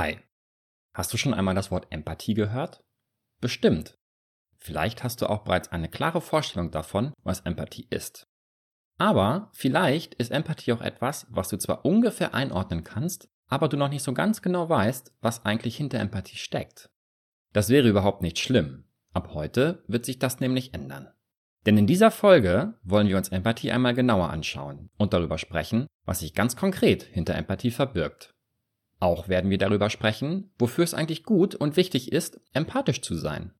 Hi. Hast du schon einmal das Wort Empathie gehört? Bestimmt. Vielleicht hast du auch bereits eine klare Vorstellung davon, was Empathie ist. Aber vielleicht ist Empathie auch etwas, was du zwar ungefähr einordnen kannst, aber du noch nicht so ganz genau weißt, was eigentlich hinter Empathie steckt. Das wäre überhaupt nicht schlimm. Ab heute wird sich das nämlich ändern. Denn in dieser Folge wollen wir uns Empathie einmal genauer anschauen und darüber sprechen, was sich ganz konkret hinter Empathie verbirgt. Auch werden wir darüber sprechen, wofür es eigentlich gut und wichtig ist, empathisch zu sein.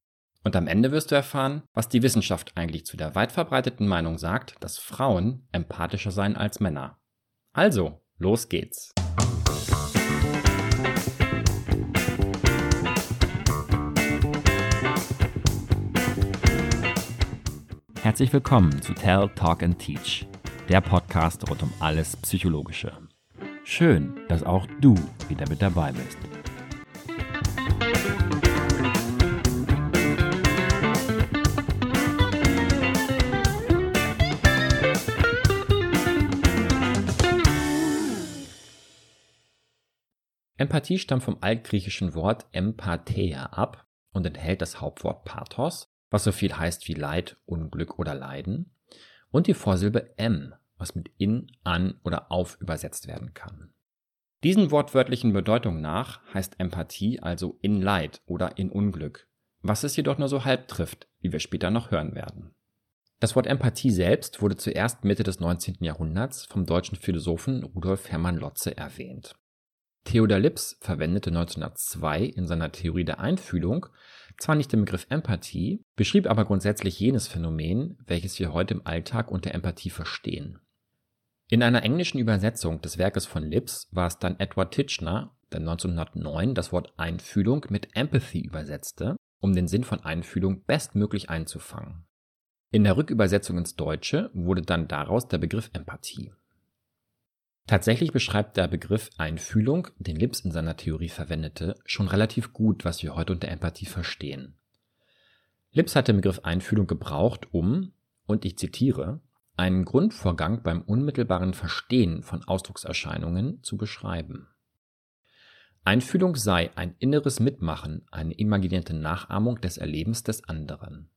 Und am Ende wirst du erfahren, was die Wissenschaft eigentlich zu der weit verbreiteten Meinung sagt, dass Frauen empathischer seien als Männer. Also, los geht's. Herzlich willkommen zu Tell, Talk and Teach, der Podcast rund um alles Psychologische. Schön, dass auch du wieder mit dabei bist. Empathie stammt vom altgriechischen Wort empatheia ab und enthält das Hauptwort Pathos, was so viel heißt wie Leid, Unglück oder Leiden, und die Vorsilbe em, was mit in, an oder auf übersetzt werden kann. Diesen wortwörtlichen Bedeutung nach heißt Empathie also in Leid oder in Unglück, was es jedoch nur so halb trifft, wie wir später noch hören werden. Das Wort Empathie selbst wurde zuerst Mitte des 19. Jahrhunderts vom deutschen Philosophen Rudolf Hermann Lotze erwähnt. Theodor Lips verwendete 1902 in seiner Theorie der Einfühlung zwar nicht den Begriff Empathie, beschrieb aber grundsätzlich jenes Phänomen, welches wir heute im Alltag unter Empathie verstehen. In einer englischen Übersetzung des Werkes von Lips war es dann Edward Titchener, der 1909 das Wort Einfühlung mit Empathy übersetzte, um den Sinn von Einfühlung bestmöglich einzufangen. In der Rückübersetzung ins Deutsche wurde dann daraus der Begriff Empathie. Tatsächlich beschreibt der Begriff Einfühlung, den Lips in seiner Theorie verwendete, schon relativ gut, was wir heute unter Empathie verstehen. Lips hat den Begriff Einfühlung gebraucht, um, und ich zitiere, einen Grundvorgang beim unmittelbaren Verstehen von Ausdruckserscheinungen zu beschreiben. Einfühlung sei ein inneres Mitmachen, eine imaginierte Nachahmung des Erlebens des anderen.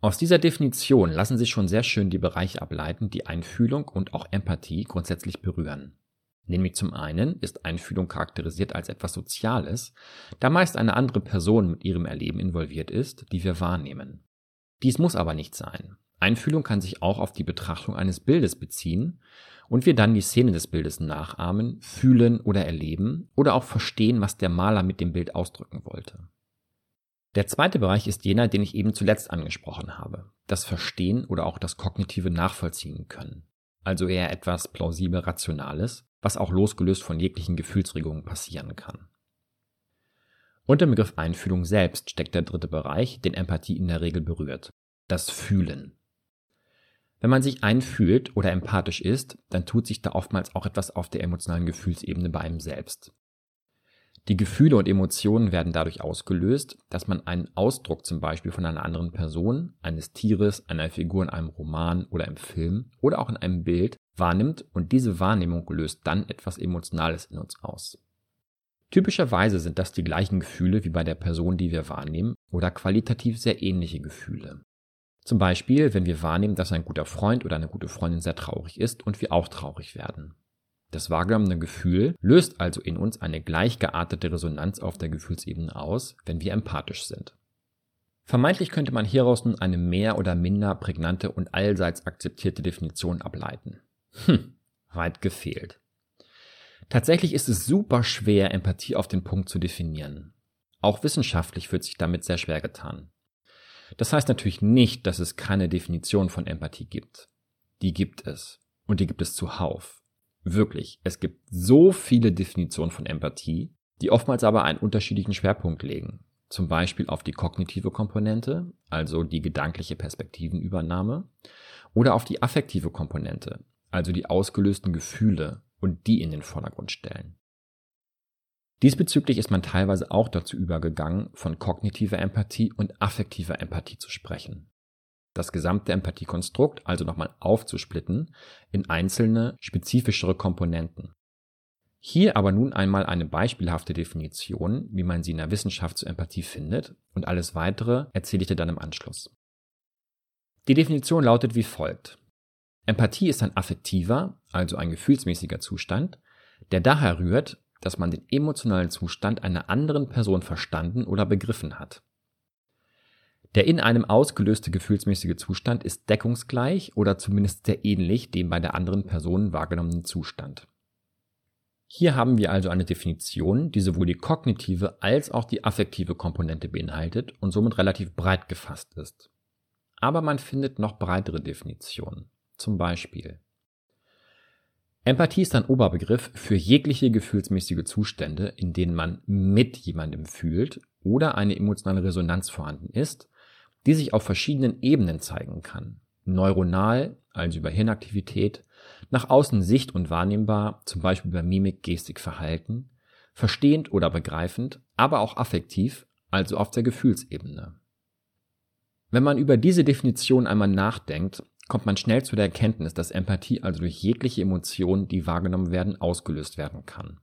Aus dieser Definition lassen sich schon sehr schön die Bereiche ableiten, die Einfühlung und auch Empathie grundsätzlich berühren. Nämlich zum einen ist Einfühlung charakterisiert als etwas Soziales, da meist eine andere Person mit ihrem Erleben involviert ist, die wir wahrnehmen. Dies muss aber nicht sein. Einfühlung kann sich auch auf die Betrachtung eines Bildes beziehen und wir dann die Szene des Bildes nachahmen, fühlen oder erleben oder auch verstehen, was der Maler mit dem Bild ausdrücken wollte. Der zweite Bereich ist jener, den ich eben zuletzt angesprochen habe. Das Verstehen oder auch das kognitive Nachvollziehen können. Also eher etwas plausibel Rationales, was auch losgelöst von jeglichen Gefühlsregungen passieren kann. Unter dem Begriff Einfühlung selbst steckt der dritte Bereich, den Empathie in der Regel berührt. Das Fühlen. Wenn man sich einfühlt oder empathisch ist, dann tut sich da oftmals auch etwas auf der emotionalen Gefühlsebene bei einem selbst. Die Gefühle und Emotionen werden dadurch ausgelöst, dass man einen Ausdruck zum Beispiel von einer anderen Person, eines Tieres, einer Figur in einem Roman oder im Film oder auch in einem Bild wahrnimmt und diese Wahrnehmung löst dann etwas Emotionales in uns aus. Typischerweise sind das die gleichen Gefühle wie bei der Person, die wir wahrnehmen oder qualitativ sehr ähnliche Gefühle. Zum Beispiel, wenn wir wahrnehmen, dass ein guter Freund oder eine gute Freundin sehr traurig ist und wir auch traurig werden. Das wahrgenommene Gefühl löst also in uns eine gleichgeartete Resonanz auf der Gefühlsebene aus, wenn wir empathisch sind. Vermeintlich könnte man hieraus nun eine mehr oder minder prägnante und allseits akzeptierte Definition ableiten. Hm, weit gefehlt. Tatsächlich ist es super schwer, Empathie auf den Punkt zu definieren. Auch wissenschaftlich wird sich damit sehr schwer getan. Das heißt natürlich nicht, dass es keine Definition von Empathie gibt. Die gibt es. Und die gibt es zuhauf. Wirklich, es gibt so viele Definitionen von Empathie, die oftmals aber einen unterschiedlichen Schwerpunkt legen. Zum Beispiel auf die kognitive Komponente, also die gedankliche Perspektivenübernahme, oder auf die affektive Komponente, also die ausgelösten Gefühle und die in den Vordergrund stellen. Diesbezüglich ist man teilweise auch dazu übergegangen, von kognitiver Empathie und affektiver Empathie zu sprechen das gesamte Empathiekonstrukt also nochmal aufzusplitten in einzelne spezifischere Komponenten. Hier aber nun einmal eine beispielhafte Definition, wie man sie in der Wissenschaft zur Empathie findet, und alles weitere erzähle ich dir dann im Anschluss. Die Definition lautet wie folgt. Empathie ist ein affektiver, also ein gefühlsmäßiger Zustand, der daher rührt, dass man den emotionalen Zustand einer anderen Person verstanden oder begriffen hat. Der in einem ausgelöste gefühlsmäßige Zustand ist deckungsgleich oder zumindest sehr ähnlich dem bei der anderen Person wahrgenommenen Zustand. Hier haben wir also eine Definition, die sowohl die kognitive als auch die affektive Komponente beinhaltet und somit relativ breit gefasst ist. Aber man findet noch breitere Definitionen. Zum Beispiel Empathie ist ein Oberbegriff für jegliche gefühlsmäßige Zustände, in denen man mit jemandem fühlt oder eine emotionale Resonanz vorhanden ist, die sich auf verschiedenen Ebenen zeigen kann. Neuronal, also über Hirnaktivität, nach außen sicht- und wahrnehmbar, zum Beispiel bei Mimik, Gestik, Verhalten, verstehend oder begreifend, aber auch affektiv, also auf der Gefühlsebene. Wenn man über diese Definition einmal nachdenkt, kommt man schnell zu der Erkenntnis, dass Empathie also durch jegliche Emotionen, die wahrgenommen werden, ausgelöst werden kann.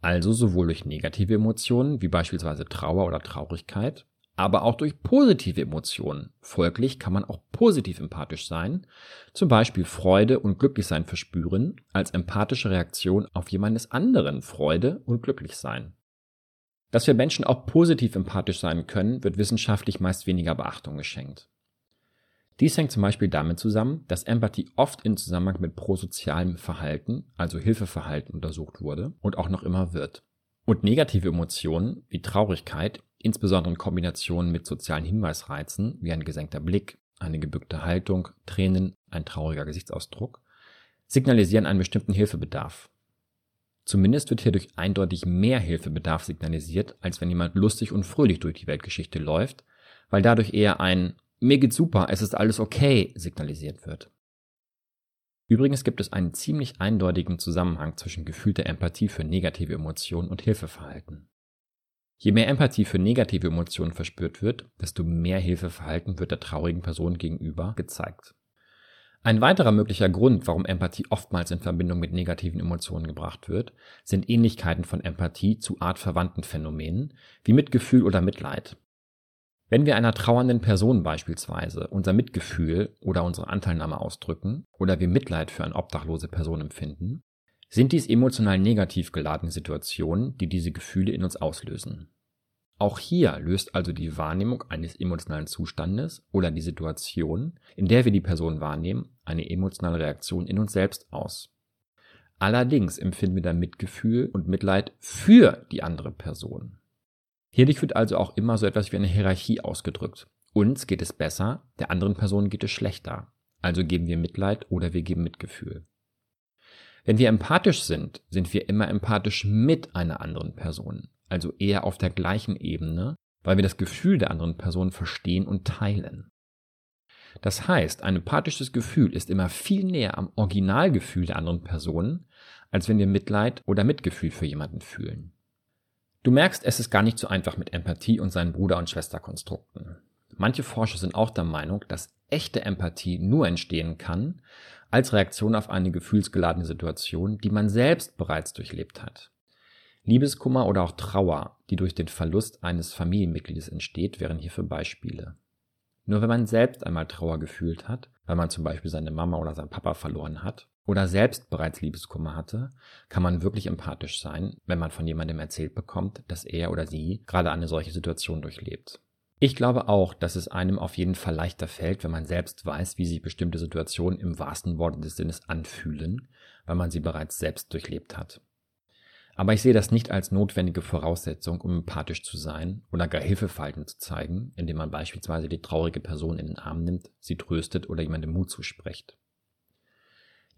Also sowohl durch negative Emotionen, wie beispielsweise Trauer oder Traurigkeit, aber auch durch positive Emotionen. Folglich kann man auch positiv empathisch sein, zum Beispiel Freude und Glücklichsein verspüren, als empathische Reaktion auf jemandes anderen Freude und Glücklichsein. Dass wir Menschen auch positiv empathisch sein können, wird wissenschaftlich meist weniger Beachtung geschenkt. Dies hängt zum Beispiel damit zusammen, dass Empathie oft in Zusammenhang mit prosozialem Verhalten, also Hilfeverhalten, untersucht wurde und auch noch immer wird. Und negative Emotionen wie Traurigkeit insbesondere in Kombination mit sozialen Hinweisreizen wie ein gesenkter Blick, eine gebückte Haltung, Tränen, ein trauriger Gesichtsausdruck, signalisieren einen bestimmten Hilfebedarf. Zumindest wird hierdurch eindeutig mehr Hilfebedarf signalisiert, als wenn jemand lustig und fröhlich durch die Weltgeschichte läuft, weil dadurch eher ein Mir geht's super, es ist alles okay signalisiert wird. Übrigens gibt es einen ziemlich eindeutigen Zusammenhang zwischen gefühlter Empathie für negative Emotionen und Hilfeverhalten. Je mehr Empathie für negative Emotionen verspürt wird, desto mehr Hilfeverhalten wird der traurigen Person gegenüber gezeigt. Ein weiterer möglicher Grund, warum Empathie oftmals in Verbindung mit negativen Emotionen gebracht wird, sind Ähnlichkeiten von Empathie zu artverwandten Phänomenen wie Mitgefühl oder Mitleid. Wenn wir einer trauernden Person beispielsweise unser Mitgefühl oder unsere Anteilnahme ausdrücken oder wir Mitleid für eine obdachlose Person empfinden, sind dies emotional negativ geladene Situationen, die diese Gefühle in uns auslösen. Auch hier löst also die Wahrnehmung eines emotionalen Zustandes oder die Situation, in der wir die Person wahrnehmen, eine emotionale Reaktion in uns selbst aus. Allerdings empfinden wir dann Mitgefühl und Mitleid für die andere Person. Hierdurch wird also auch immer so etwas wie eine Hierarchie ausgedrückt. Uns geht es besser, der anderen Person geht es schlechter. Also geben wir Mitleid oder wir geben Mitgefühl. Wenn wir empathisch sind, sind wir immer empathisch mit einer anderen Person, also eher auf der gleichen Ebene, weil wir das Gefühl der anderen Person verstehen und teilen. Das heißt, ein empathisches Gefühl ist immer viel näher am Originalgefühl der anderen Person, als wenn wir Mitleid oder Mitgefühl für jemanden fühlen. Du merkst, es ist gar nicht so einfach mit Empathie und seinen Bruder- und Schwesterkonstrukten. Manche Forscher sind auch der Meinung, dass echte Empathie nur entstehen kann, als Reaktion auf eine gefühlsgeladene Situation, die man selbst bereits durchlebt hat. Liebeskummer oder auch Trauer, die durch den Verlust eines Familienmitgliedes entsteht, wären hierfür Beispiele. Nur wenn man selbst einmal Trauer gefühlt hat, weil man zum Beispiel seine Mama oder seinen Papa verloren hat, oder selbst bereits Liebeskummer hatte, kann man wirklich empathisch sein, wenn man von jemandem erzählt bekommt, dass er oder sie gerade eine solche Situation durchlebt. Ich glaube auch, dass es einem auf jeden Fall leichter fällt, wenn man selbst weiß, wie sich bestimmte Situationen im wahrsten Worte des Sinnes anfühlen, weil man sie bereits selbst durchlebt hat. Aber ich sehe das nicht als notwendige Voraussetzung, um empathisch zu sein oder gar Hilfeverhalten zu zeigen, indem man beispielsweise die traurige Person in den Arm nimmt, sie tröstet oder jemandem Mut zuspricht.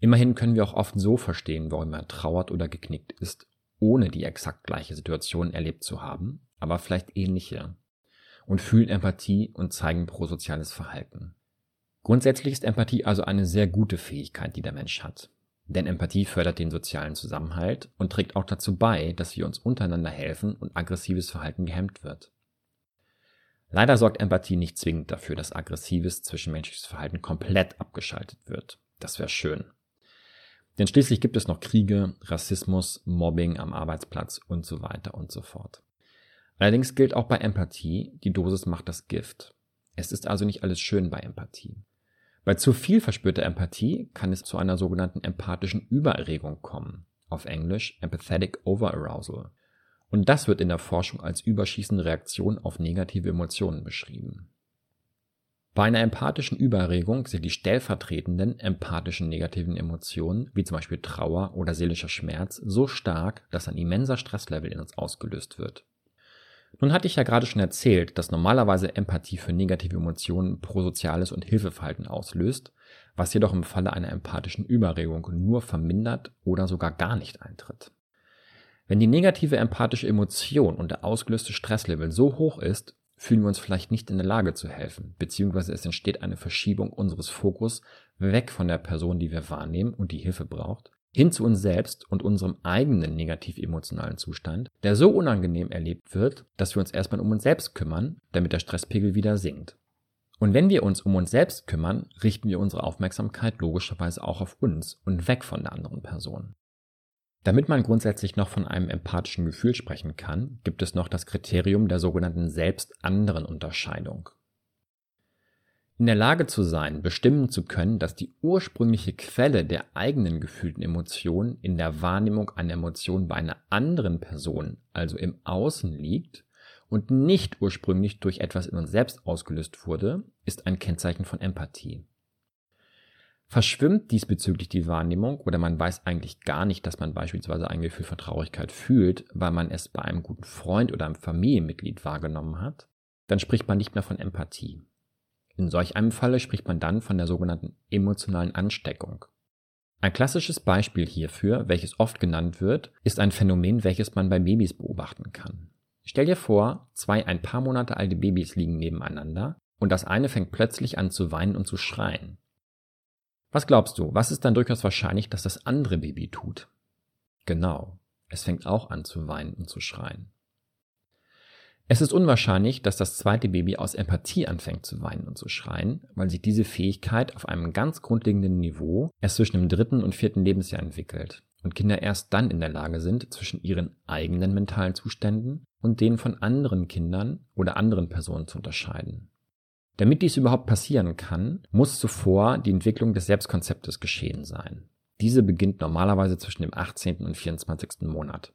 Immerhin können wir auch oft so verstehen, warum man trauert oder geknickt ist, ohne die exakt gleiche Situation erlebt zu haben, aber vielleicht ähnliche, und fühlen Empathie und zeigen prosoziales Verhalten. Grundsätzlich ist Empathie also eine sehr gute Fähigkeit, die der Mensch hat. Denn Empathie fördert den sozialen Zusammenhalt und trägt auch dazu bei, dass wir uns untereinander helfen und aggressives Verhalten gehemmt wird. Leider sorgt Empathie nicht zwingend dafür, dass aggressives zwischenmenschliches Verhalten komplett abgeschaltet wird. Das wäre schön. Denn schließlich gibt es noch Kriege, Rassismus, Mobbing am Arbeitsplatz und so weiter und so fort. Allerdings gilt auch bei Empathie, die Dosis macht das Gift. Es ist also nicht alles schön bei Empathie. Bei zu viel verspürter Empathie kann es zu einer sogenannten empathischen Übererregung kommen, auf Englisch Empathetic Overarousal. Und das wird in der Forschung als überschießende Reaktion auf negative Emotionen beschrieben. Bei einer empathischen Übererregung sind die stellvertretenden empathischen negativen Emotionen, wie zum Beispiel Trauer oder seelischer Schmerz, so stark, dass ein immenser Stresslevel in uns ausgelöst wird. Nun hatte ich ja gerade schon erzählt, dass normalerweise Empathie für negative Emotionen prosoziales und Hilfeverhalten auslöst, was jedoch im Falle einer empathischen Überregung nur vermindert oder sogar gar nicht eintritt. Wenn die negative empathische Emotion und der ausgelöste Stresslevel so hoch ist, fühlen wir uns vielleicht nicht in der Lage zu helfen, beziehungsweise es entsteht eine Verschiebung unseres Fokus weg von der Person, die wir wahrnehmen und die Hilfe braucht, hin zu uns selbst und unserem eigenen negativ-emotionalen Zustand, der so unangenehm erlebt wird, dass wir uns erstmal um uns selbst kümmern, damit der Stresspegel wieder sinkt. Und wenn wir uns um uns selbst kümmern, richten wir unsere Aufmerksamkeit logischerweise auch auf uns und weg von der anderen Person. Damit man grundsätzlich noch von einem empathischen Gefühl sprechen kann, gibt es noch das Kriterium der sogenannten Selbst-anderen-Unterscheidung. In der Lage zu sein, bestimmen zu können, dass die ursprüngliche Quelle der eigenen gefühlten Emotion in der Wahrnehmung einer Emotion bei einer anderen Person, also im Außen liegt und nicht ursprünglich durch etwas in uns selbst ausgelöst wurde, ist ein Kennzeichen von Empathie. Verschwimmt diesbezüglich die Wahrnehmung oder man weiß eigentlich gar nicht, dass man beispielsweise ein Gefühl von Traurigkeit fühlt, weil man es bei einem guten Freund oder einem Familienmitglied wahrgenommen hat, dann spricht man nicht mehr von Empathie. In solch einem Falle spricht man dann von der sogenannten emotionalen Ansteckung. Ein klassisches Beispiel hierfür, welches oft genannt wird, ist ein Phänomen, welches man bei Babys beobachten kann. Stell dir vor, zwei ein paar Monate alte Babys liegen nebeneinander und das eine fängt plötzlich an zu weinen und zu schreien. Was glaubst du, was ist dann durchaus wahrscheinlich, dass das andere Baby tut? Genau, es fängt auch an zu weinen und zu schreien. Es ist unwahrscheinlich, dass das zweite Baby aus Empathie anfängt zu weinen und zu schreien, weil sich diese Fähigkeit auf einem ganz grundlegenden Niveau erst zwischen dem dritten und vierten Lebensjahr entwickelt und Kinder erst dann in der Lage sind, zwischen ihren eigenen mentalen Zuständen und denen von anderen Kindern oder anderen Personen zu unterscheiden. Damit dies überhaupt passieren kann, muss zuvor die Entwicklung des Selbstkonzeptes geschehen sein. Diese beginnt normalerweise zwischen dem 18. und 24. Monat.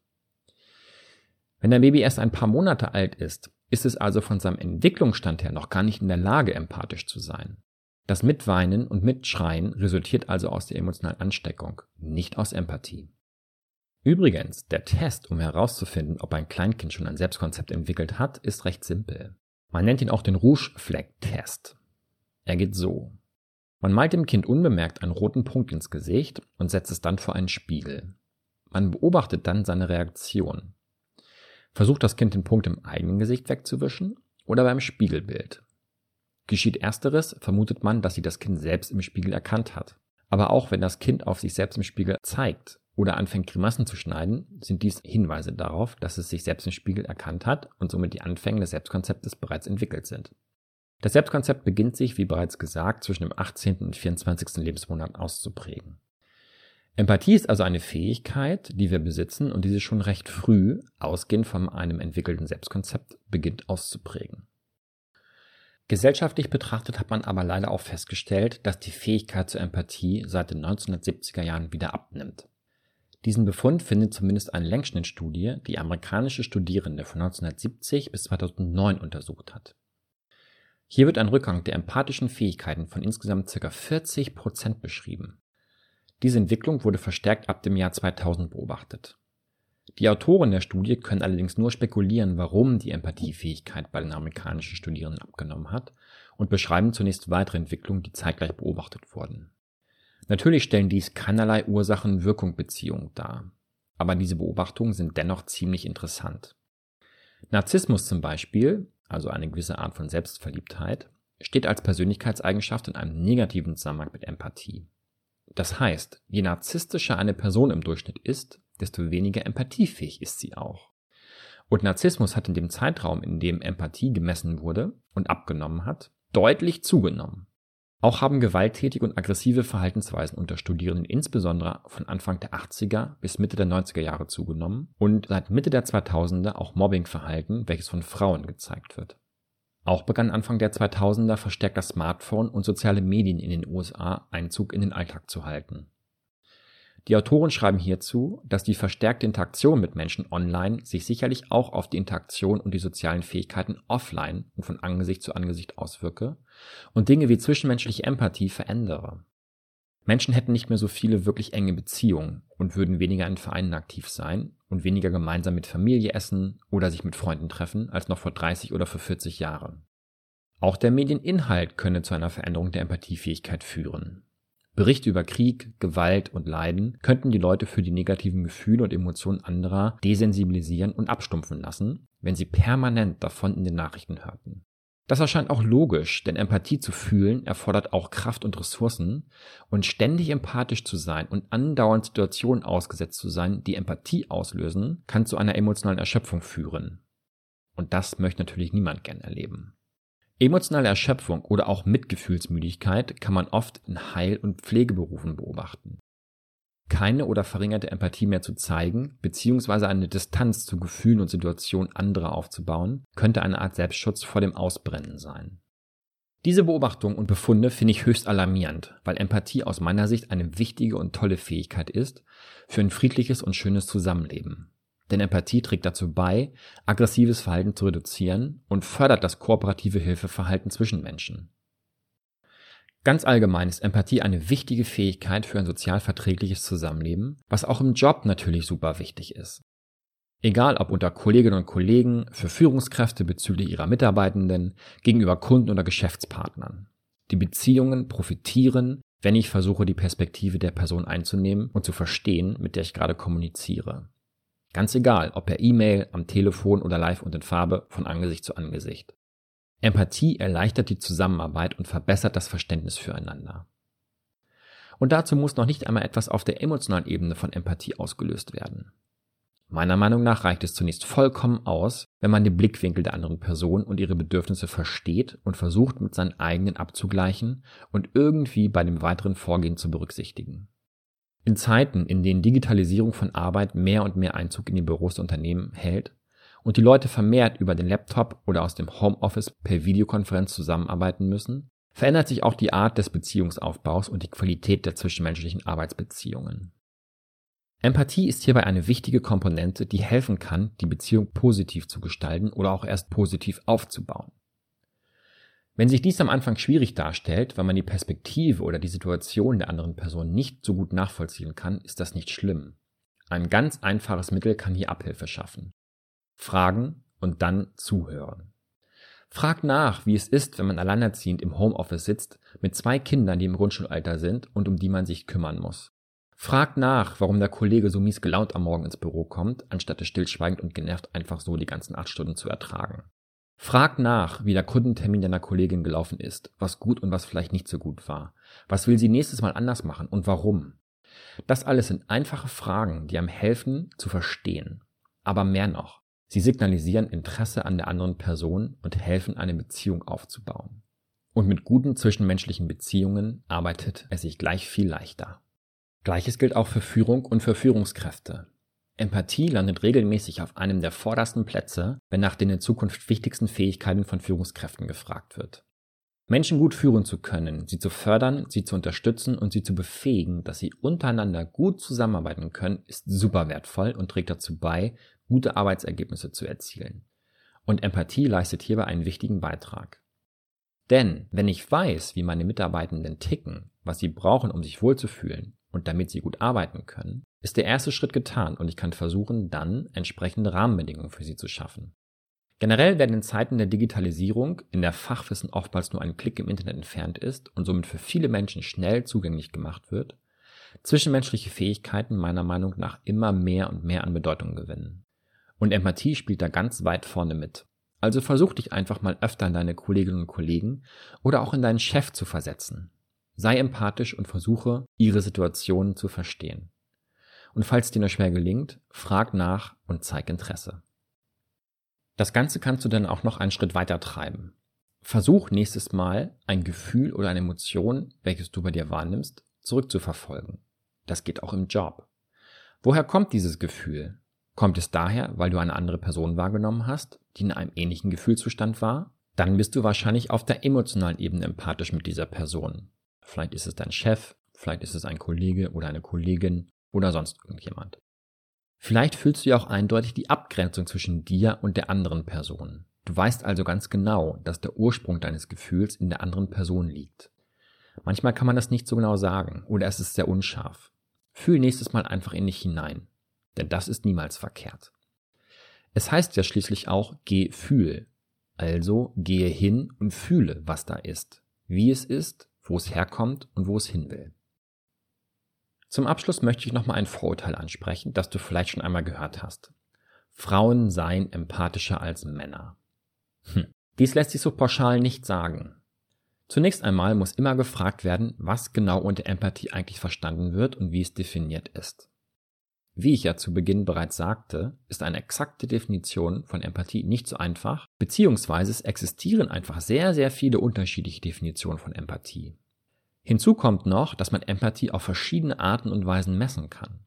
Wenn ein Baby erst ein paar Monate alt ist, ist es also von seinem Entwicklungsstand her noch gar nicht in der Lage, empathisch zu sein. Das Mitweinen und Mitschreien resultiert also aus der emotionalen Ansteckung, nicht aus Empathie. Übrigens, der Test, um herauszufinden, ob ein Kleinkind schon ein Selbstkonzept entwickelt hat, ist recht simpel. Man nennt ihn auch den Rouge-Fleck-Test. Er geht so. Man malt dem Kind unbemerkt einen roten Punkt ins Gesicht und setzt es dann vor einen Spiegel. Man beobachtet dann seine Reaktion. Versucht das Kind den Punkt im eigenen Gesicht wegzuwischen oder beim Spiegelbild. Geschieht ersteres, vermutet man, dass sie das Kind selbst im Spiegel erkannt hat. Aber auch wenn das Kind auf sich selbst im Spiegel zeigt oder anfängt Grimassen zu schneiden, sind dies Hinweise darauf, dass es sich selbst im Spiegel erkannt hat und somit die Anfänge des Selbstkonzeptes bereits entwickelt sind. Das Selbstkonzept beginnt sich, wie bereits gesagt, zwischen dem 18. und 24. Lebensmonat auszuprägen. Empathie ist also eine Fähigkeit, die wir besitzen und die sich schon recht früh, ausgehend von einem entwickelten Selbstkonzept, beginnt auszuprägen. Gesellschaftlich betrachtet hat man aber leider auch festgestellt, dass die Fähigkeit zur Empathie seit den 1970er Jahren wieder abnimmt. Diesen Befund findet zumindest eine Längsschnittstudie, die amerikanische Studierende von 1970 bis 2009 untersucht hat. Hier wird ein Rückgang der empathischen Fähigkeiten von insgesamt ca. 40 Prozent beschrieben. Diese Entwicklung wurde verstärkt ab dem Jahr 2000 beobachtet. Die Autoren der Studie können allerdings nur spekulieren, warum die Empathiefähigkeit bei den amerikanischen Studierenden abgenommen hat und beschreiben zunächst weitere Entwicklungen, die zeitgleich beobachtet wurden. Natürlich stellen dies keinerlei Ursachen-Wirkung-Beziehung dar, aber diese Beobachtungen sind dennoch ziemlich interessant. Narzissmus zum Beispiel, also eine gewisse Art von Selbstverliebtheit, steht als Persönlichkeitseigenschaft in einem negativen Zusammenhang mit Empathie. Das heißt, je narzisstischer eine Person im Durchschnitt ist, desto weniger empathiefähig ist sie auch. Und Narzissmus hat in dem Zeitraum, in dem Empathie gemessen wurde und abgenommen hat, deutlich zugenommen. Auch haben gewalttätige und aggressive Verhaltensweisen unter Studierenden insbesondere von Anfang der 80er bis Mitte der 90er Jahre zugenommen und seit Mitte der 2000er auch Mobbingverhalten, welches von Frauen gezeigt wird. Auch begann Anfang der 2000er verstärkt das Smartphone und soziale Medien in den USA Einzug in den Alltag zu halten. Die Autoren schreiben hierzu, dass die verstärkte Interaktion mit Menschen online sich sicherlich auch auf die Interaktion und die sozialen Fähigkeiten offline und von Angesicht zu Angesicht auswirke und Dinge wie zwischenmenschliche Empathie verändere. Menschen hätten nicht mehr so viele wirklich enge Beziehungen und würden weniger in Vereinen aktiv sein und weniger gemeinsam mit Familie essen oder sich mit Freunden treffen als noch vor 30 oder vor 40 Jahren. Auch der Medieninhalt könne zu einer Veränderung der Empathiefähigkeit führen. Berichte über Krieg, Gewalt und Leiden könnten die Leute für die negativen Gefühle und Emotionen anderer desensibilisieren und abstumpfen lassen, wenn sie permanent davon in den Nachrichten hörten. Das erscheint auch logisch, denn Empathie zu fühlen erfordert auch Kraft und Ressourcen und ständig empathisch zu sein und andauernd Situationen ausgesetzt zu sein, die Empathie auslösen, kann zu einer emotionalen Erschöpfung führen. Und das möchte natürlich niemand gern erleben. Emotionale Erschöpfung oder auch Mitgefühlsmüdigkeit kann man oft in Heil- und Pflegeberufen beobachten. Keine oder verringerte Empathie mehr zu zeigen, beziehungsweise eine Distanz zu Gefühlen und Situationen anderer aufzubauen, könnte eine Art Selbstschutz vor dem Ausbrennen sein. Diese Beobachtung und Befunde finde ich höchst alarmierend, weil Empathie aus meiner Sicht eine wichtige und tolle Fähigkeit ist für ein friedliches und schönes Zusammenleben. Denn Empathie trägt dazu bei, aggressives Verhalten zu reduzieren und fördert das kooperative Hilfeverhalten zwischen Menschen. Ganz allgemein ist Empathie eine wichtige Fähigkeit für ein sozial verträgliches Zusammenleben, was auch im Job natürlich super wichtig ist. Egal ob unter Kolleginnen und Kollegen, für Führungskräfte bezüglich ihrer Mitarbeitenden, gegenüber Kunden oder Geschäftspartnern. Die Beziehungen profitieren, wenn ich versuche, die Perspektive der Person einzunehmen und zu verstehen, mit der ich gerade kommuniziere. Ganz egal, ob per E-Mail, am Telefon oder live und in Farbe, von Angesicht zu Angesicht. Empathie erleichtert die Zusammenarbeit und verbessert das Verständnis füreinander. Und dazu muss noch nicht einmal etwas auf der emotionalen Ebene von Empathie ausgelöst werden. Meiner Meinung nach reicht es zunächst vollkommen aus, wenn man den Blickwinkel der anderen Person und ihre Bedürfnisse versteht und versucht mit seinen eigenen abzugleichen und irgendwie bei dem weiteren Vorgehen zu berücksichtigen. In Zeiten, in denen Digitalisierung von Arbeit mehr und mehr Einzug in die Büros der Unternehmen hält und die Leute vermehrt über den Laptop oder aus dem Homeoffice per Videokonferenz zusammenarbeiten müssen, verändert sich auch die Art des Beziehungsaufbaus und die Qualität der zwischenmenschlichen Arbeitsbeziehungen. Empathie ist hierbei eine wichtige Komponente, die helfen kann, die Beziehung positiv zu gestalten oder auch erst positiv aufzubauen. Wenn sich dies am Anfang schwierig darstellt, weil man die Perspektive oder die Situation der anderen Person nicht so gut nachvollziehen kann, ist das nicht schlimm. Ein ganz einfaches Mittel kann hier Abhilfe schaffen. Fragen und dann zuhören. Frag nach, wie es ist, wenn man alleinerziehend im Homeoffice sitzt, mit zwei Kindern, die im Grundschulalter sind und um die man sich kümmern muss. Frag nach, warum der Kollege so mies gelaunt am Morgen ins Büro kommt, anstatt es stillschweigend und genervt einfach so die ganzen acht Stunden zu ertragen. Frag nach, wie der Kundentermin deiner Kollegin gelaufen ist, was gut und was vielleicht nicht so gut war. Was will sie nächstes Mal anders machen und warum? Das alles sind einfache Fragen, die einem helfen zu verstehen. Aber mehr noch, sie signalisieren Interesse an der anderen Person und helfen, eine Beziehung aufzubauen. Und mit guten zwischenmenschlichen Beziehungen arbeitet es sich gleich viel leichter. Gleiches gilt auch für Führung und für Führungskräfte. Empathie landet regelmäßig auf einem der vordersten Plätze, wenn nach den in Zukunft wichtigsten Fähigkeiten von Führungskräften gefragt wird. Menschen gut führen zu können, sie zu fördern, sie zu unterstützen und sie zu befähigen, dass sie untereinander gut zusammenarbeiten können, ist super wertvoll und trägt dazu bei, gute Arbeitsergebnisse zu erzielen. Und Empathie leistet hierbei einen wichtigen Beitrag. Denn wenn ich weiß, wie meine Mitarbeitenden ticken, was sie brauchen, um sich wohlzufühlen und damit sie gut arbeiten können, ist der erste Schritt getan und ich kann versuchen, dann entsprechende Rahmenbedingungen für sie zu schaffen. Generell werden in Zeiten der Digitalisierung, in der Fachwissen oftmals nur ein Klick im Internet entfernt ist und somit für viele Menschen schnell zugänglich gemacht wird, zwischenmenschliche Fähigkeiten meiner Meinung nach immer mehr und mehr an Bedeutung gewinnen. Und Empathie spielt da ganz weit vorne mit. Also versuch dich einfach mal öfter in deine Kolleginnen und Kollegen oder auch in deinen Chef zu versetzen. Sei empathisch und versuche, ihre Situationen zu verstehen. Und falls dir nur schwer gelingt, frag nach und zeig Interesse. Das Ganze kannst du dann auch noch einen Schritt weiter treiben. Versuch nächstes Mal ein Gefühl oder eine Emotion, welches du bei dir wahrnimmst, zurückzuverfolgen. Das geht auch im Job. Woher kommt dieses Gefühl? Kommt es daher, weil du eine andere Person wahrgenommen hast, die in einem ähnlichen Gefühlszustand war? Dann bist du wahrscheinlich auf der emotionalen Ebene empathisch mit dieser Person. Vielleicht ist es dein Chef, vielleicht ist es ein Kollege oder eine Kollegin oder sonst irgendjemand. Vielleicht fühlst du ja auch eindeutig die Abgrenzung zwischen dir und der anderen Person. Du weißt also ganz genau, dass der Ursprung deines Gefühls in der anderen Person liegt. Manchmal kann man das nicht so genau sagen oder es ist sehr unscharf. Fühl nächstes Mal einfach in dich hinein, denn das ist niemals verkehrt. Es heißt ja schließlich auch geh fühl, also gehe hin und fühle, was da ist, wie es ist, wo es herkommt und wo es hin will. Zum Abschluss möchte ich nochmal ein Vorurteil ansprechen, das du vielleicht schon einmal gehört hast. Frauen seien empathischer als Männer. Hm. Dies lässt sich so pauschal nicht sagen. Zunächst einmal muss immer gefragt werden, was genau unter Empathie eigentlich verstanden wird und wie es definiert ist. Wie ich ja zu Beginn bereits sagte, ist eine exakte Definition von Empathie nicht so einfach, beziehungsweise es existieren einfach sehr, sehr viele unterschiedliche Definitionen von Empathie. Hinzu kommt noch, dass man Empathie auf verschiedene Arten und Weisen messen kann.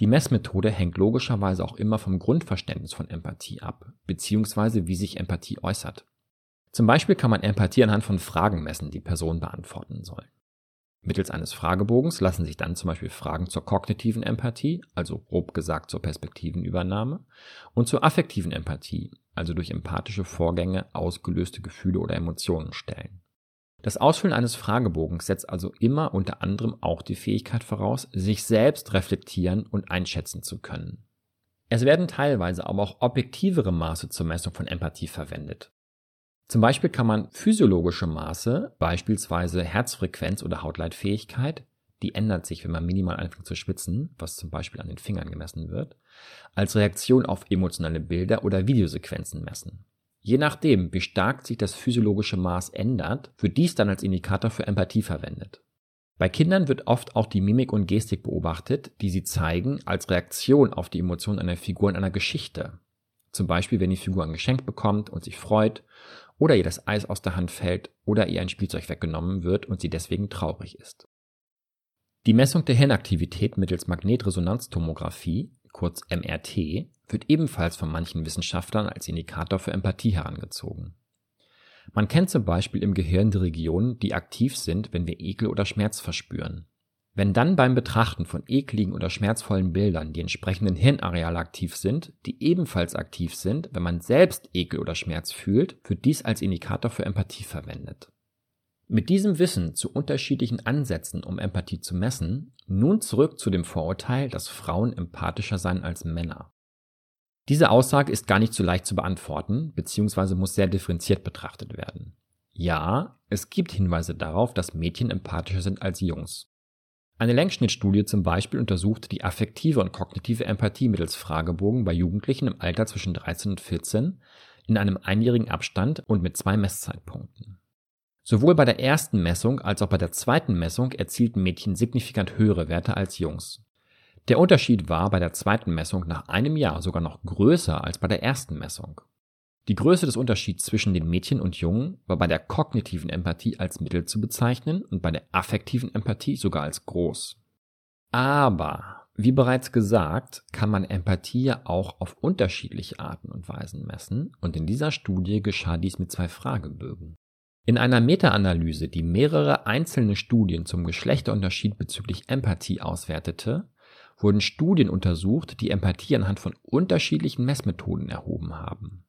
Die Messmethode hängt logischerweise auch immer vom Grundverständnis von Empathie ab, beziehungsweise wie sich Empathie äußert. Zum Beispiel kann man Empathie anhand von Fragen messen, die Personen beantworten sollen. Mittels eines Fragebogens lassen sich dann zum Beispiel Fragen zur kognitiven Empathie, also grob gesagt zur Perspektivenübernahme, und zur affektiven Empathie, also durch empathische Vorgänge ausgelöste Gefühle oder Emotionen stellen. Das Ausfüllen eines Fragebogens setzt also immer unter anderem auch die Fähigkeit voraus, sich selbst reflektieren und einschätzen zu können. Es werden teilweise aber auch objektivere Maße zur Messung von Empathie verwendet. Zum Beispiel kann man physiologische Maße, beispielsweise Herzfrequenz oder Hautleitfähigkeit, die ändert sich, wenn man minimal anfängt zu schwitzen, was zum Beispiel an den Fingern gemessen wird, als Reaktion auf emotionale Bilder oder Videosequenzen messen. Je nachdem, wie stark sich das physiologische Maß ändert, wird dies dann als Indikator für Empathie verwendet. Bei Kindern wird oft auch die Mimik und Gestik beobachtet, die sie zeigen als Reaktion auf die Emotionen einer Figur in einer Geschichte. Zum Beispiel, wenn die Figur ein Geschenk bekommt und sich freut, oder ihr das Eis aus der Hand fällt oder ihr ein Spielzeug weggenommen wird und sie deswegen traurig ist. Die Messung der Hirnaktivität mittels Magnetresonanztomographie, kurz MRT, wird ebenfalls von manchen Wissenschaftlern als Indikator für Empathie herangezogen. Man kennt zum Beispiel im Gehirn die Regionen, die aktiv sind, wenn wir Ekel oder Schmerz verspüren. Wenn dann beim Betrachten von ekligen oder schmerzvollen Bildern die entsprechenden Hirnareale aktiv sind, die ebenfalls aktiv sind, wenn man selbst Ekel oder Schmerz fühlt, wird dies als Indikator für Empathie verwendet. Mit diesem Wissen zu unterschiedlichen Ansätzen, um Empathie zu messen, nun zurück zu dem Vorurteil, dass Frauen empathischer seien als Männer. Diese Aussage ist gar nicht so leicht zu beantworten, beziehungsweise muss sehr differenziert betrachtet werden. Ja, es gibt Hinweise darauf, dass Mädchen empathischer sind als Jungs. Eine Längsschnittstudie zum Beispiel untersuchte die affektive und kognitive Empathie mittels Fragebogen bei Jugendlichen im Alter zwischen 13 und 14 in einem einjährigen Abstand und mit zwei Messzeitpunkten. Sowohl bei der ersten Messung als auch bei der zweiten Messung erzielten Mädchen signifikant höhere Werte als Jungs. Der Unterschied war bei der zweiten Messung nach einem Jahr sogar noch größer als bei der ersten Messung. Die Größe des Unterschieds zwischen den Mädchen und Jungen war bei der kognitiven Empathie als mittel zu bezeichnen und bei der affektiven Empathie sogar als groß. Aber, wie bereits gesagt, kann man Empathie ja auch auf unterschiedliche Arten und Weisen messen und in dieser Studie geschah dies mit zwei Fragebögen. In einer Meta-Analyse, die mehrere einzelne Studien zum Geschlechterunterschied bezüglich Empathie auswertete, wurden Studien untersucht, die Empathie anhand von unterschiedlichen Messmethoden erhoben haben.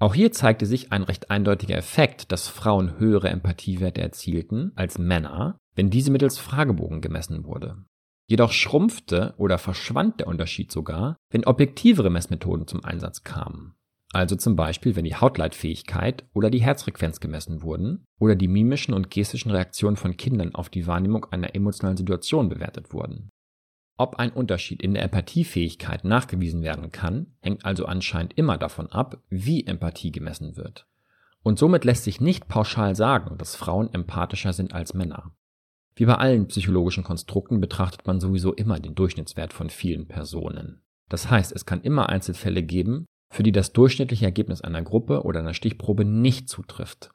Auch hier zeigte sich ein recht eindeutiger Effekt, dass Frauen höhere Empathiewerte erzielten als Männer, wenn diese mittels Fragebogen gemessen wurde. Jedoch schrumpfte oder verschwand der Unterschied sogar, wenn objektivere Messmethoden zum Einsatz kamen. Also zum Beispiel, wenn die Hautleitfähigkeit oder die Herzfrequenz gemessen wurden oder die mimischen und gestischen Reaktionen von Kindern auf die Wahrnehmung einer emotionalen Situation bewertet wurden. Ob ein Unterschied in der Empathiefähigkeit nachgewiesen werden kann, hängt also anscheinend immer davon ab, wie Empathie gemessen wird. Und somit lässt sich nicht pauschal sagen, dass Frauen empathischer sind als Männer. Wie bei allen psychologischen Konstrukten betrachtet man sowieso immer den Durchschnittswert von vielen Personen. Das heißt, es kann immer Einzelfälle geben, für die das durchschnittliche Ergebnis einer Gruppe oder einer Stichprobe nicht zutrifft.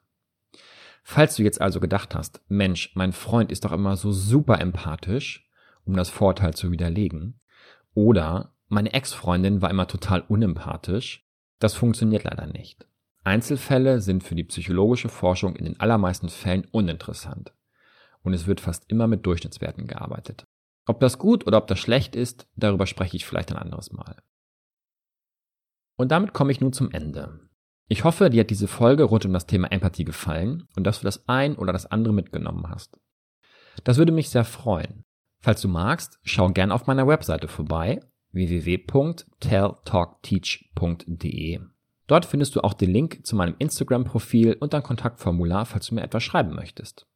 Falls du jetzt also gedacht hast, Mensch, mein Freund ist doch immer so super empathisch, um das Vorteil zu widerlegen, oder meine Ex-Freundin war immer total unempathisch, das funktioniert leider nicht. Einzelfälle sind für die psychologische Forschung in den allermeisten Fällen uninteressant. Und es wird fast immer mit Durchschnittswerten gearbeitet. Ob das gut oder ob das schlecht ist, darüber spreche ich vielleicht ein anderes Mal. Und damit komme ich nun zum Ende. Ich hoffe, dir hat diese Folge rund um das Thema Empathie gefallen und dass du das ein oder das andere mitgenommen hast. Das würde mich sehr freuen. Falls du magst, schau gern auf meiner Webseite vorbei www.telltalkteach.de. Dort findest du auch den Link zu meinem Instagram-Profil und ein Kontaktformular, falls du mir etwas schreiben möchtest.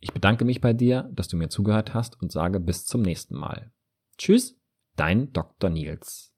Ich bedanke mich bei dir, dass du mir zugehört hast und sage bis zum nächsten Mal. Tschüss, dein Dr. Nils.